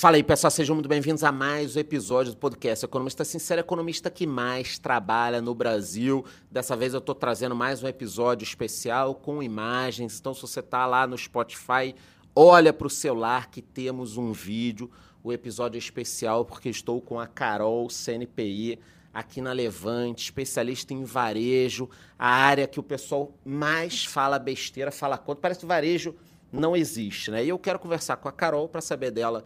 Fala aí, pessoal, sejam muito bem-vindos a mais um episódio do podcast Economista Sincero, economista que mais trabalha no Brasil. Dessa vez eu estou trazendo mais um episódio especial com imagens. Então, se você está lá no Spotify, olha para o celular que temos um vídeo. O episódio é especial porque estou com a Carol CNPI aqui na Levante, especialista em varejo, a área que o pessoal mais fala besteira, fala contra. Parece que varejo não existe, né? E eu quero conversar com a Carol para saber dela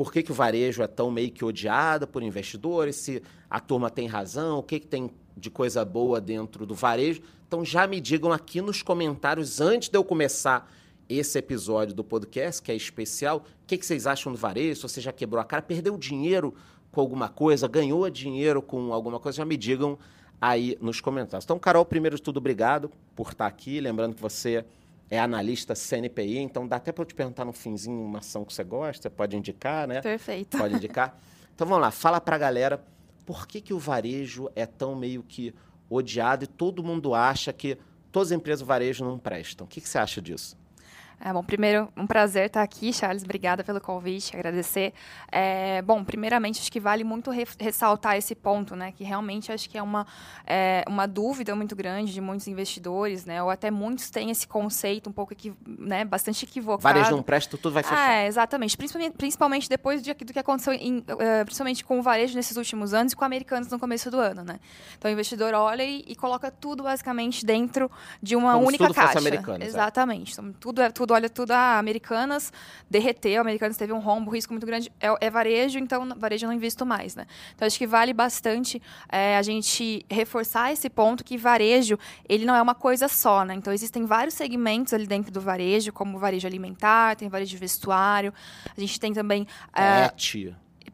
por que, que o varejo é tão meio que odiado por investidores, se a turma tem razão, o que, que tem de coisa boa dentro do varejo. Então já me digam aqui nos comentários, antes de eu começar esse episódio do podcast, que é especial, o que, que vocês acham do varejo? Se você já quebrou a cara, perdeu dinheiro com alguma coisa, ganhou dinheiro com alguma coisa, já me digam aí nos comentários. Então, Carol, primeiro de tudo, obrigado por estar aqui. Lembrando que você é analista CNPI, então dá até para eu te perguntar no finzinho uma ação que você gosta, você pode indicar, né? Perfeito. Pode indicar. Então vamos lá, fala para a galera por que, que o varejo é tão meio que odiado e todo mundo acha que todas as empresas do varejo não prestam. O que, que você acha disso? É, bom, primeiro, um prazer estar aqui, Charles. Obrigada pelo convite, agradecer. É, bom, primeiramente, acho que vale muito re ressaltar esse ponto, né? Que realmente acho que é uma, é, uma dúvida muito grande de muitos investidores, né? Ou até muitos têm esse conceito um pouco, né, bastante equivocado. Varejo não presta, tudo vai fechar. É, exatamente. Principalmente, principalmente depois de, do que aconteceu, em, uh, principalmente com o varejo nesses últimos anos e com americanos no começo do ano, né? Então, o investidor olha e, e coloca tudo, basicamente, dentro de uma Como única se tudo caixa. Fosse americano, exatamente. Então, tudo é tudo tudo, olha tudo, a Americanas derreteu, Americanas teve um rombo, um risco muito grande, é, é varejo, então varejo eu não invisto mais, né? Então acho que vale bastante é, a gente reforçar esse ponto que varejo, ele não é uma coisa só, né? Então existem vários segmentos ali dentro do varejo, como varejo alimentar, tem varejo de vestuário, a gente tem também... É, é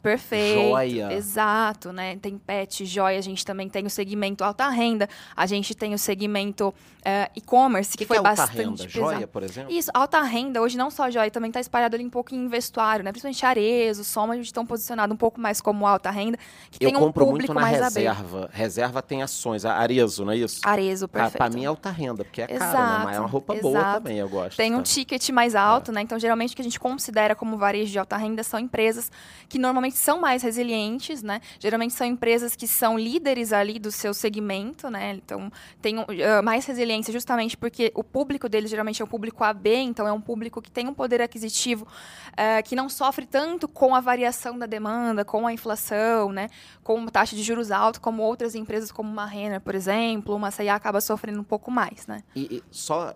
Perfeito. Joia. Exato, né? Tem pet, joia, a gente também tem o segmento alta renda, a gente tem o segmento uh, e-commerce, que, que, foi que é bastante alta renda? pesado. Joia, por exemplo? Isso, alta renda, hoje não só joia, também está espalhado ali um pouco em vestuário, né? Principalmente Arezo, Soma, a gente estão posicionado um pouco mais como alta renda, que Eu tem um compro público muito na mais reserva. aberto. Reserva tem ações, a Arezo, não é isso? Arezo, Ah, perfeito. pra mim é alta renda, porque é caro, né? Mas é uma roupa boa exato. também, eu gosto. Tem um tá? ticket mais alto, né? Então, geralmente, o que a gente considera como varejo de alta renda são empresas que normalmente são mais resilientes, né? Geralmente são empresas que são líderes ali do seu segmento, né? Então, tem uh, mais resiliência justamente porque o público deles geralmente é um público AB, então é um público que tem um poder aquisitivo uh, que não sofre tanto com a variação da demanda, com a inflação, né? Com taxa de juros alta, como outras empresas como uma Renner, por exemplo, uma C&A acaba sofrendo um pouco mais, né? E, e só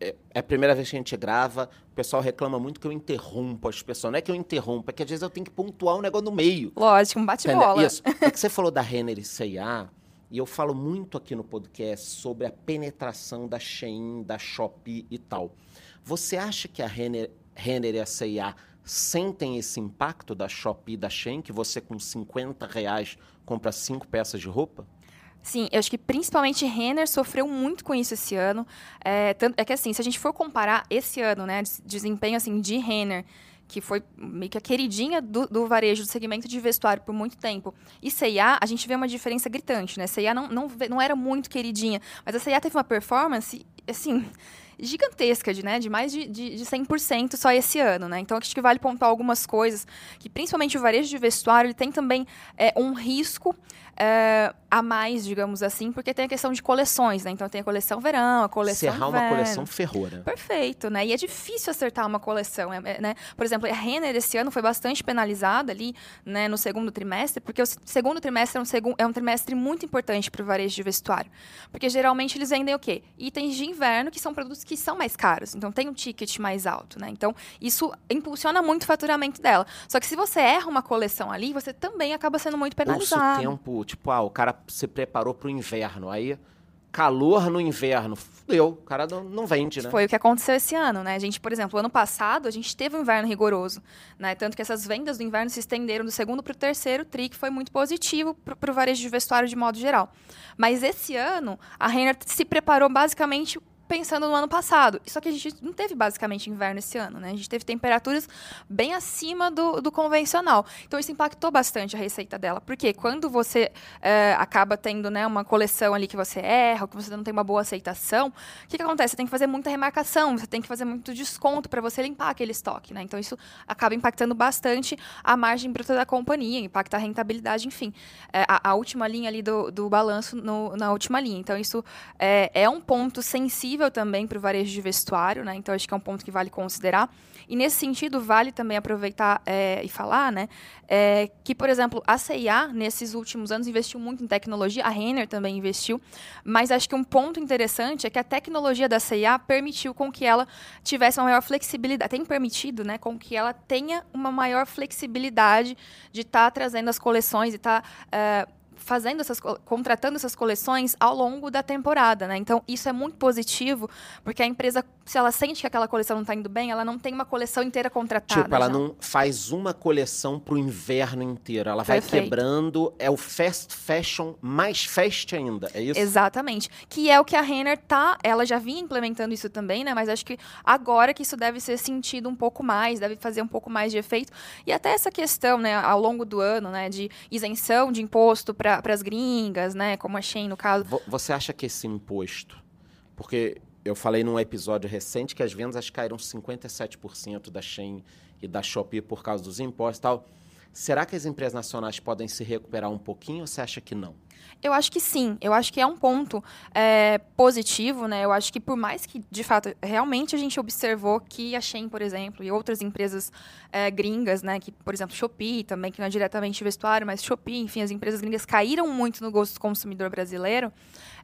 é, é a primeira vez que a gente grava, o pessoal reclama muito que eu interrompo as pessoas. Não é que eu interrompo, é que às vezes eu tenho que pontuar um negócio no meio. Lógico, um bate-bola. Isso. É que você falou da Renner e C&A, e eu falo muito aqui no podcast sobre a penetração da Shein, da Shopee e tal. Você acha que a Renner, Renner e a C&A sentem esse impacto da Shopee e da Shein, que você com 50 reais compra cinco peças de roupa? Sim, eu acho que principalmente Renner sofreu muito com isso esse ano. É, tanto, é que assim, se a gente for comparar esse ano, né, desempenho assim de Renner, que foi meio que a queridinha do, do, varejo, do segmento de vestuário por muito tempo. E C&A, a gente vê uma diferença gritante, né? C&A não, não, não era muito queridinha, mas a C&A teve uma performance, assim, gigantesca, de, né, de mais de, de, de 100% só esse ano, né? Então, acho que vale pontuar algumas coisas, que principalmente o varejo de vestuário, ele tem também é, um risco é, a mais, digamos assim, porque tem a questão de coleções, né? Então, tem a coleção verão, a coleção Serrar uma coleção ferrou, né? Perfeito, né? E é difícil acertar uma coleção, é, né? Por exemplo, a Renner esse ano foi bastante penalizada ali, né, no segundo trimestre, porque o segundo trimestre é um, segu é um trimestre muito importante para o varejo de vestuário. Porque geralmente eles vendem o quê? Itens de inverno, que são produtos que são mais caros. Então tem um ticket mais alto, né? Então isso impulsiona muito o faturamento dela. Só que se você erra uma coleção ali, você também acaba sendo muito penalizado. Urso tempo, tipo, ah, o cara se preparou para o inverno, aí calor no inverno, fudeu, o cara não, não vende, né? Foi o que aconteceu esse ano, né? A gente, por exemplo, ano passado, a gente teve um inverno rigoroso, né? Tanto que essas vendas do inverno se estenderam do segundo para o terceiro tri, que foi muito positivo para o varejo de vestuário de modo geral. Mas esse ano, a Renner se preparou basicamente pensando no ano passado. Só que a gente não teve basicamente inverno esse ano, né? A gente teve temperaturas bem acima do, do convencional. Então isso impactou bastante a receita dela. Porque quando você é, acaba tendo né, uma coleção ali que você erra, que você não tem uma boa aceitação, o que, que acontece? Você tem que fazer muita remarcação, você tem que fazer muito desconto para você limpar aquele estoque, né? Então isso acaba impactando bastante a margem bruta da companhia, impacta a rentabilidade, enfim. É, a, a, última linha ali do, do balanço no, na última linha. Então isso é, é um ponto sensível também para o varejo de vestuário, né? Então acho que é um ponto que vale considerar. E nesse sentido, vale também aproveitar é, e falar, né? É, que, por exemplo, a CIA, nesses últimos anos, investiu muito em tecnologia, a Renner também investiu, mas acho que um ponto interessante é que a tecnologia da CIA permitiu com que ela tivesse uma maior flexibilidade, tem permitido, né, com que ela tenha uma maior flexibilidade de estar tá trazendo as coleções e estar tá, é, fazendo essas contratando essas coleções ao longo da temporada, né? Então isso é muito positivo porque a empresa, se ela sente que aquela coleção não está indo bem, ela não tem uma coleção inteira contratada. Tipo, ela já. não faz uma coleção para o inverno inteiro, ela vai Perfeito. quebrando. É o fast fashion mais fast ainda, é isso? Exatamente. Que é o que a Renner tá, ela já vinha implementando isso também, né? Mas acho que agora que isso deve ser sentido um pouco mais, deve fazer um pouco mais de efeito e até essa questão, né, ao longo do ano, né, de isenção de imposto para para as gringas, né? Como a Shein, no caso. Você acha que esse imposto. Porque eu falei num episódio recente que as vendas caíram 57% da Shein e da Shopee por causa dos impostos e tal. Será que as empresas nacionais podem se recuperar um pouquinho ou você acha que não? Eu acho que sim. Eu acho que é um ponto é, positivo, né? Eu acho que por mais que, de fato, realmente a gente observou que a Shein, por exemplo, e outras empresas é, gringas, né? Que, por exemplo, Shopee também, que não é diretamente vestuário, mas Shopee, enfim, as empresas gringas caíram muito no gosto do consumidor brasileiro.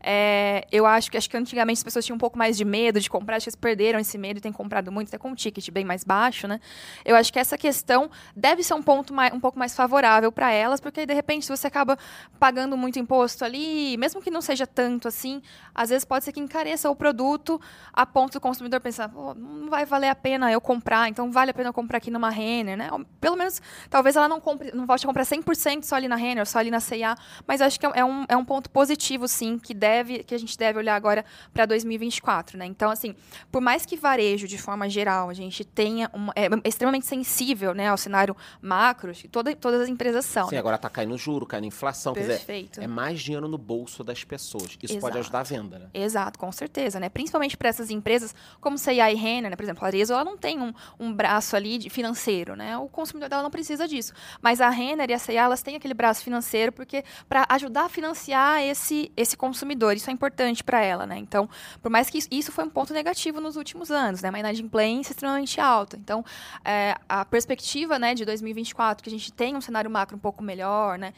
É, eu acho que acho que antigamente as pessoas tinham um pouco mais de medo de comprar, acho que eles perderam esse medo e têm comprado muito, até com um ticket bem mais baixo, né? Eu acho que essa questão deve ser um ponto mais, um pouco mais favorável para elas, porque de repente você acaba pagando muito imposto ali, mesmo que não seja tanto assim, às vezes pode ser que encareça o produto a ponto do consumidor pensar, não vai valer a pena eu comprar, então vale a pena eu comprar aqui numa Renner, né? Pelo menos, talvez ela não compre, não volte a comprar 100% só ali na Renner, só ali na C&A, mas acho que é um, é um ponto positivo, sim, que deve que a gente deve olhar agora para 2024, né? Então, assim, por mais que varejo, de forma geral, a gente tenha uma, é, extremamente sensível, né, ao cenário macro, toda, todas as empresas são. Sim, né? agora está caindo juro, caindo inflação, Perfeito. quer dizer, é mais dinheiro no bolso das pessoas. Isso Exato. pode ajudar a venda, né? Exato, com certeza, né? Principalmente para essas empresas como C&A e Renner, né? Por exemplo, a Arezzo, ela não tem um, um braço ali de financeiro, né? O consumidor dela não precisa disso. Mas a Renner e a C&A, elas têm aquele braço financeiro porque para ajudar a financiar esse, esse consumidor isso é importante para ela, né? Então, por mais que isso, isso, foi um ponto negativo nos últimos anos, né? Uma inadimplência extremamente alta. Então, é, a perspectiva, né, de 2024, que a gente tem um cenário macro um pouco melhor, né?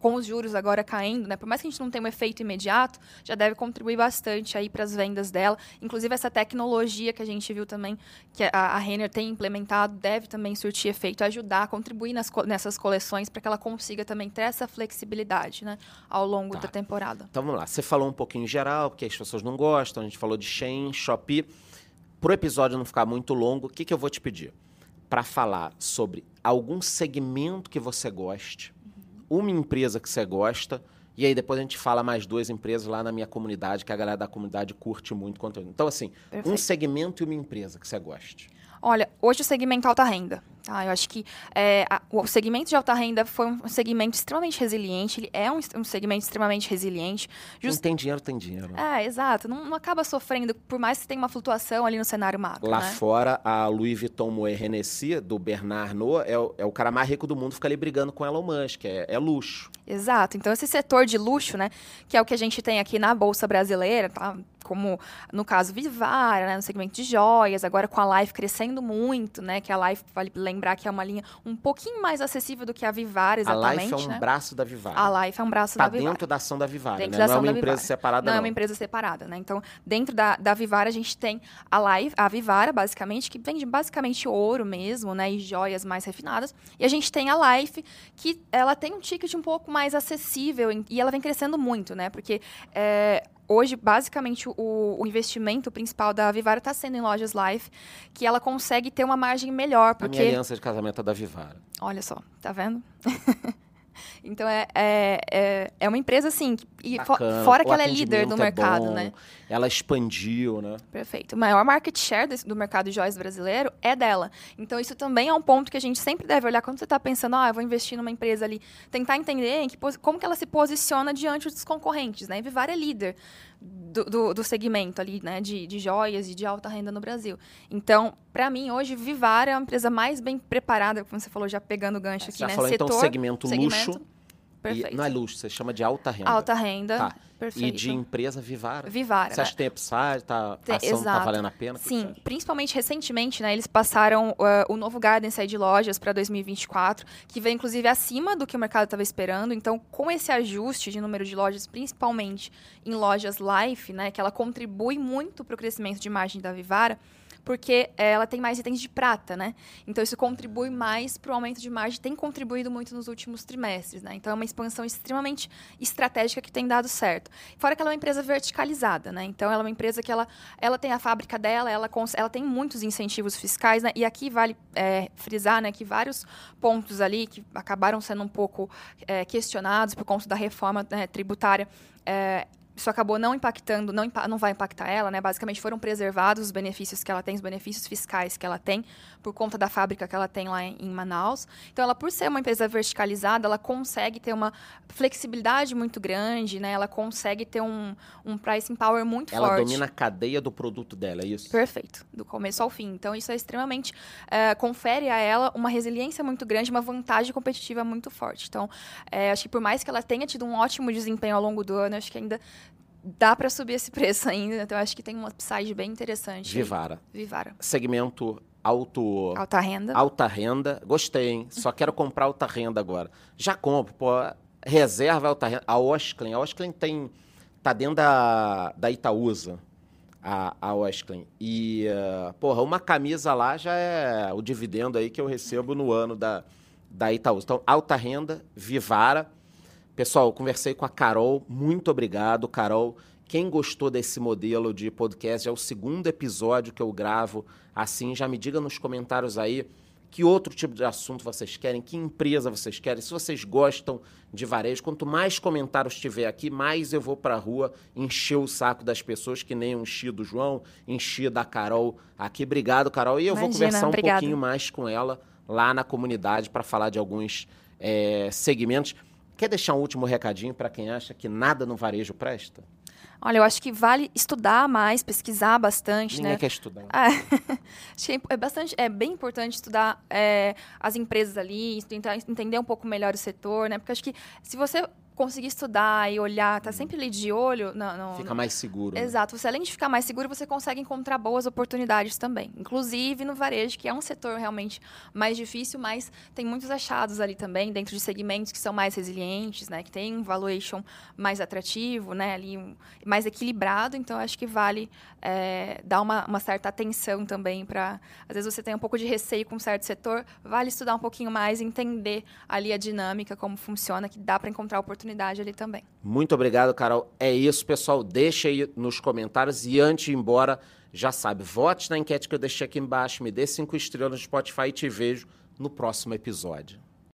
Com os juros agora caindo, né? Por mais que a gente não tenha um efeito imediato, já deve contribuir bastante aí para as vendas dela. Inclusive essa tecnologia que a gente viu também que a, a Renner tem implementado deve também surtir efeito, ajudar, contribuir nas, nessas coleções para que ela consiga também ter essa flexibilidade, né, ao longo tá. da temporada. Então vamos lá. Você falou um pouquinho em geral, porque as pessoas não gostam. A gente falou de Shein, Shopee. Para o episódio não ficar muito longo, o que, que eu vou te pedir? Para falar sobre algum segmento que você goste uma empresa que você gosta, e aí depois a gente fala mais duas empresas lá na minha comunidade, que a galera da comunidade curte muito conteúdo. Então, assim, Perfeito. um segmento e uma empresa que você goste. Olha, hoje o segmento alta renda. Tá? Eu acho que é, a, o segmento de alta renda foi um segmento extremamente resiliente. Ele é um, um segmento extremamente resiliente. Just... Quem tem dinheiro, tem dinheiro. É, exato. Não, não, acaba sofrendo, por mais que tenha uma flutuação ali no cenário macro. Lá né? fora, a Louis Vuitton Moet Hennessy, do Bernard Arnault, é o, é o cara mais rico do mundo, fica ali brigando com Elon Musk. É, é luxo. Exato. Então, esse setor de luxo, né, que é o que a gente tem aqui na Bolsa Brasileira, tá? como no caso Vivara, né, no segmento de joias, agora com a Life crescendo muito, né, que a Life, vale lembrar que é uma linha um pouquinho mais acessível do que a Vivara, exatamente. A Life é um né? braço da Vivara. A Life é um braço tá da Vivara. Está dentro da ação da Vivara, dentro né? Da não é uma empresa separada, não. Não é uma empresa separada, né? Então, dentro da, da Vivara, a gente tem a Life, a Vivara, basicamente, que vende basicamente ouro mesmo, né, e joias mais refinadas. E a gente tem a Life, que ela tem um ticket um pouco mais acessível e ela vem crescendo muito, né? Porque é, hoje, basicamente, o, o, investimento principal da Vivara está sendo em lojas Life, que ela consegue ter uma margem melhor. Porque... A minha aliança de casamento é da Vivara. Olha só, tá vendo? então é, é, é, é, uma empresa assim, e Bacana, fora que ela é líder do mercado, bom, né? Ela expandiu, né? Perfeito. O maior market share desse, do mercado de joias brasileiro é dela. Então isso também é um ponto que a gente sempre deve olhar quando você está pensando, ah, eu vou investir numa empresa ali, tentar entender que, como que ela se posiciona diante dos concorrentes, né? Vivar é líder do, do, do, segmento ali, né, de, de joias e de alta renda no Brasil. Então, para mim, hoje, Vivara é a empresa mais bem preparada, como você falou, já pegando o gancho aqui, já né? Falou, Setor, então, segmento, segmento luxo. E, não é luxo, você chama de alta renda. Alta renda. Tá. Perfeito. E de empresa Vivara. Vivara. Você acha que tem upside, tá, tem, a ação está valendo a pena? Sim, principalmente recentemente, né, eles passaram uh, o novo Garden Side Lojas para 2024, que veio inclusive acima do que o mercado estava esperando. Então, com esse ajuste de número de lojas, principalmente em lojas Life, né, que ela contribui muito para o crescimento de margem da Vivara, porque ela tem mais itens de prata, né? Então isso contribui mais para o aumento de margem, tem contribuído muito nos últimos trimestres, né? Então é uma expansão extremamente estratégica que tem dado certo. Fora que ela é uma empresa verticalizada, né? Então ela é uma empresa que ela, ela tem a fábrica dela, ela, ela tem muitos incentivos fiscais, né? E aqui vale é, frisar, né, que vários pontos ali que acabaram sendo um pouco é, questionados por conta da reforma né, tributária é, isso acabou não impactando, não, não vai impactar ela, né? Basicamente foram preservados os benefícios que ela tem, os benefícios fiscais que ela tem, por conta da fábrica que ela tem lá em, Manaus. Então, ela, por ser uma empresa verticalizada, ela consegue ter uma flexibilidade muito grande, né? Ela consegue ter um, um pricing power muito ela forte. Ela domina a cadeia do produto dela, é isso? Perfeito, do começo ao fim. Então, isso é extremamente. Uh, confere a ela uma resiliência muito grande, uma vantagem competitiva muito forte. Então, é, acho que por mais que ela tenha tido um ótimo desempenho ao longo do ano, acho que ainda dá para subir esse preço ainda, então acho que tem um upside bem interessante. Vivara. Aí. Vivara. Segmento alto... Alta renda. Alta renda. Gostei, hein? Só quero comprar alta renda agora. Já compro, pô. Reserva alta renda. A Osklen. A Osklen tem... Tá dentro da, da Itaúsa. A, a Osklen. E, uh, porra, uma camisa lá já é o dividendo aí que eu recebo no ano da, da Itaúsa. Então, alta renda, Vivara Pessoal, conversei com a Carol, muito obrigado, Carol. Quem gostou desse modelo de podcast, é o segundo episódio que eu gravo assim. Já me diga nos comentários aí que outro tipo de assunto vocês querem, que empresa vocês querem, se vocês gostam de varejo. Quanto mais comentários tiver aqui, mais eu vou para a rua encher o saco das pessoas, que nem eu enchi do João, enchi da Carol aqui. Obrigado, Carol. E eu Imagina, vou conversar um obrigado. pouquinho mais com ela lá na comunidade para falar de alguns é, segmentos. Quer deixar um último recadinho para quem acha que nada no varejo presta? Olha, eu acho que vale estudar mais, pesquisar bastante, Ninguém né? quer estudar. É, é bastante, é bem importante estudar é, as empresas ali, tentar entender um pouco melhor o setor, né? Porque acho que se você conseguir estudar e olhar, tá sempre ali de olho. Não, não, Fica mais seguro. Né? Exato. Você, além de ficar mais seguro, você consegue encontrar boas oportunidades também. Inclusive no varejo, que é um setor realmente mais difícil, mas tem muitos achados ali também, dentro de segmentos que são mais resilientes, né? Que tem um valuation mais atrativo, né? Ali um, mais equilibrado. Então, acho que vale é, dar uma, uma certa atenção também para... Às vezes você tem um pouco de receio com um certo setor, vale estudar um pouquinho mais, entender ali a dinâmica, como funciona, que dá para encontrar oportunidades oportunidade ali também. Muito obrigado, Carol. É isso, pessoal. Deixa aí nos comentários e antes de ir embora, já sabe, vote na enquete que eu deixei aqui embaixo, me dê cinco estrelas no Spotify e te vejo no próximo episódio.